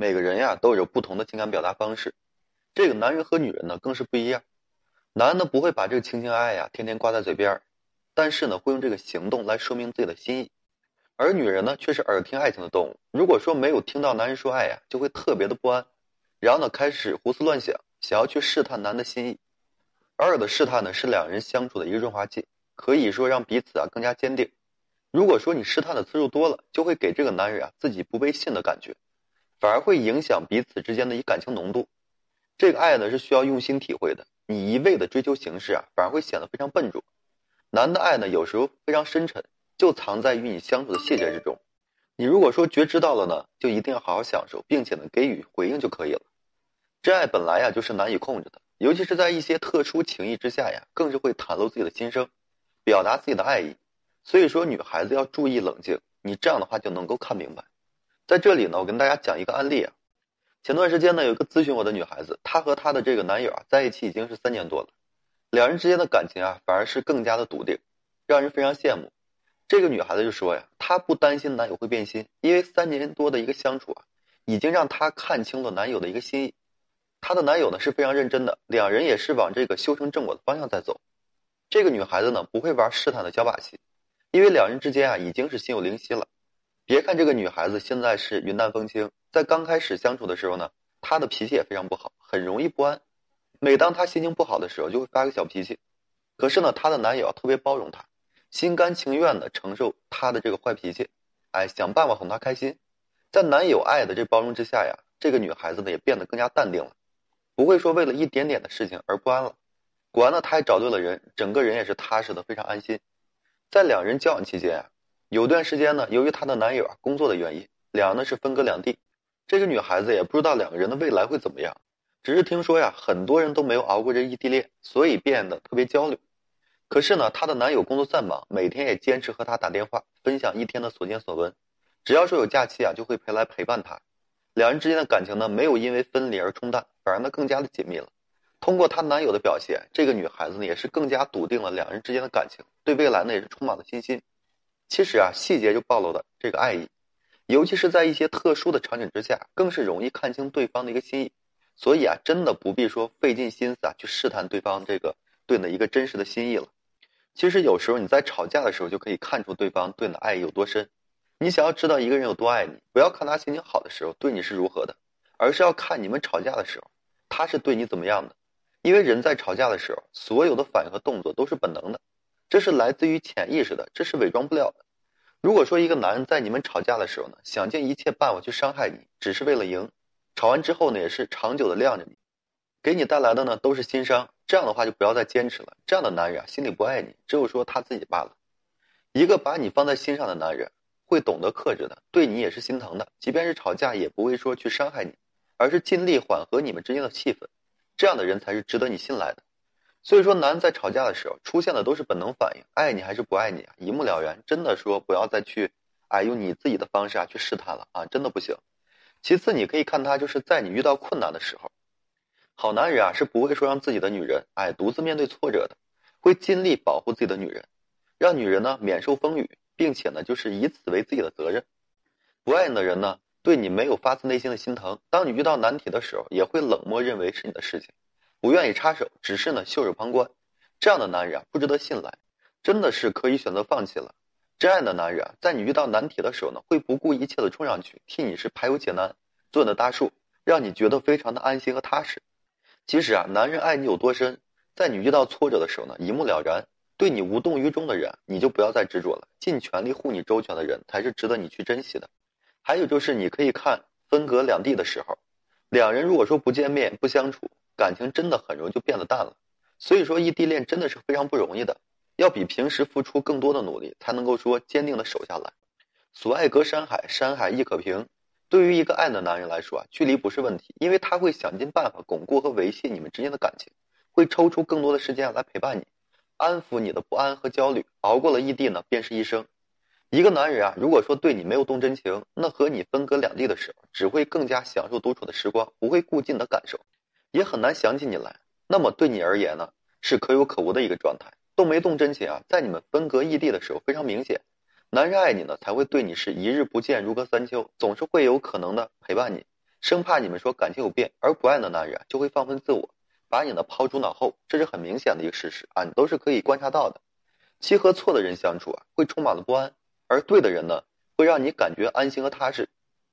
每个人呀都有不同的情感表达方式，这个男人和女人呢更是不一样。男的不会把这个情情爱爱呀天天挂在嘴边但是呢会用这个行动来说明自己的心意。而女人呢却是耳听爱情的动物，如果说没有听到男人说爱呀，就会特别的不安，然后呢开始胡思乱想，想要去试探男的心意。偶尔的试探呢是两人相处的一个润滑剂，可以说让彼此啊更加坚定。如果说你试探的次数多了，就会给这个男人啊自己不被信的感觉，反而会影响彼此之间的一感情浓度。这个爱呢是需要用心体会的，你一味的追求形式啊，反而会显得非常笨拙。男的爱呢有时候非常深沉，就藏在与你相处的细节之中。你如果说觉知到了呢，就一定要好好享受，并且呢给予回应就可以了。真爱本来呀就是难以控制的，尤其是在一些特殊情谊之下呀，更是会袒露自己的心声，表达自己的爱意。所以说，女孩子要注意冷静，你这样的话就能够看明白。在这里呢，我跟大家讲一个案例啊。前段时间呢，有一个咨询我的女孩子，她和她的这个男友啊在一起已经是三年多了，两人之间的感情啊反而是更加的笃定，让人非常羡慕。这个女孩子就说呀，她不担心男友会变心，因为三年多的一个相处啊，已经让她看清了男友的一个心意。她的男友呢是非常认真的，两人也是往这个修成正果的方向在走。这个女孩子呢不会玩试探的小把戏。因为两人之间啊已经是心有灵犀了，别看这个女孩子现在是云淡风轻，在刚开始相处的时候呢，她的脾气也非常不好，很容易不安。每当她心情不好的时候，就会发个小脾气。可是呢，她的男友特别包容她，心甘情愿的承受她的这个坏脾气，哎，想办法哄她开心。在男友爱的这包容之下呀，这个女孩子呢也变得更加淡定了，不会说为了一点点的事情而不安了。果然呢，她也找对了人，整个人也是踏实的，非常安心。在两人交往期间啊，有段时间呢，由于她的男友啊工作的原因，两人呢是分隔两地。这个女孩子也不知道两个人的未来会怎么样，只是听说呀，很多人都没有熬过这异地恋，所以变得特别焦虑。可是呢，她的男友工作再忙，每天也坚持和她打电话，分享一天的所见所闻。只要说有假期啊，就会陪来陪伴她。两人之间的感情呢，没有因为分离而冲淡，反而呢更加的紧密了。通过她男友的表现，这个女孩子呢也是更加笃定了两人之间的感情，对未来呢也是充满了信心。其实啊，细节就暴露了这个爱意，尤其是在一些特殊的场景之下，更是容易看清对方的一个心意。所以啊，真的不必说费尽心思啊去试探对方这个对你的一个真实的心意了。其实有时候你在吵架的时候就可以看出对方对你的爱有多深。你想要知道一个人有多爱你，不要看他心情好的时候对你是如何的，而是要看你们吵架的时候，他是对你怎么样的。因为人在吵架的时候，所有的反应和动作都是本能的，这是来自于潜意识的，这是伪装不了的。如果说一个男人在你们吵架的时候呢，想尽一切办法去伤害你，只是为了赢，吵完之后呢，也是长久的晾着你，给你带来的呢都是心伤。这样的话就不要再坚持了。这样的男人啊，心里不爱你，只有说他自己罢了。一个把你放在心上的男人，会懂得克制的，对你也是心疼的，即便是吵架，也不会说去伤害你，而是尽力缓和你们之间的气氛。这样的人才是值得你信赖的，所以说，男人在吵架的时候出现的都是本能反应，爱你还是不爱你啊，一目了然。真的说不要再去，哎，用你自己的方式啊去试探了啊，真的不行。其次，你可以看他就是在你遇到困难的时候，好男人啊是不会说让自己的女人哎独自面对挫折的，会尽力保护自己的女人，让女人呢免受风雨，并且呢就是以此为自己的责任。不爱你的人呢？对你没有发自内心的心疼，当你遇到难题的时候，也会冷漠认为是你的事情，不愿意插手，只是呢袖手旁观。这样的男人啊，不值得信赖，真的是可以选择放弃了。真爱的男人啊，在你遇到难题的时候呢，会不顾一切的冲上去，替你是排忧解难，做你的大树，让你觉得非常的安心和踏实。其实啊，男人爱你有多深，在你遇到挫折的时候呢，一目了然。对你无动于衷的人，你就不要再执着了，尽全力护你周全的人，才是值得你去珍惜的。还有就是，你可以看分隔两地的时候，两人如果说不见面、不相处，感情真的很容易就变得淡了。所以说，异地恋真的是非常不容易的，要比平时付出更多的努力，才能够说坚定的守下来。所爱隔山海，山海亦可平。对于一个爱的男人来说啊，距离不是问题，因为他会想尽办法巩固和维系你们之间的感情，会抽出更多的时间来陪伴你，安抚你的不安和焦虑。熬过了异地呢，便是一生。一个男人啊，如果说对你没有动真情，那和你分隔两地的时候，只会更加享受独处的时光，不会顾及你的感受，也很难想起你来。那么对你而言呢，是可有可无的一个状态。动没动真情啊，在你们分隔异地的时候非常明显。男人爱你呢，才会对你是一日不见如隔三秋，总是会有可能的陪伴你，生怕你们说感情有变，而不爱的男人就会放飞自我，把你呢抛诸脑后，这是很明显的一个事实啊，你都是可以观察到的。其和错的人相处啊，会充满了不安，而对的人呢，会让你感觉安心和踏实。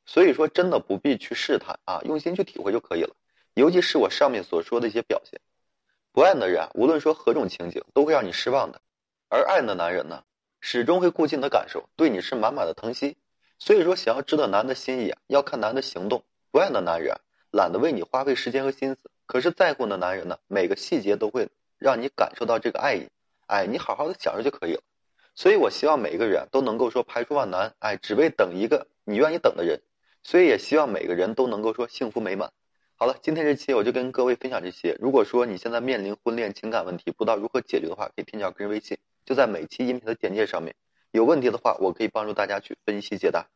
所以说，真的不必去试探啊，用心去体会就可以了。尤其是我上面所说的一些表现，不爱的人，无论说何种情景，都会让你失望的；而爱的男人呢，始终会顾及你的感受，对你是满满的疼惜。所以说，想要知道男人的心意啊，要看男人的行动。不爱的男人懒得为你花费时间和心思，可是在乎的男人呢，每个细节都会让你感受到这个爱意。哎，你好好的享受就可以了。所以我希望每一个人都能够说排除万难，哎，只为等一个你愿意等的人。所以也希望每个人都能够说幸福美满。好了，今天这期我就跟各位分享这些。如果说你现在面临婚恋情感问题，不知道如何解决的话，可以添加个人微信，就在每期音频的简介上面。有问题的话，我可以帮助大家去分析解答。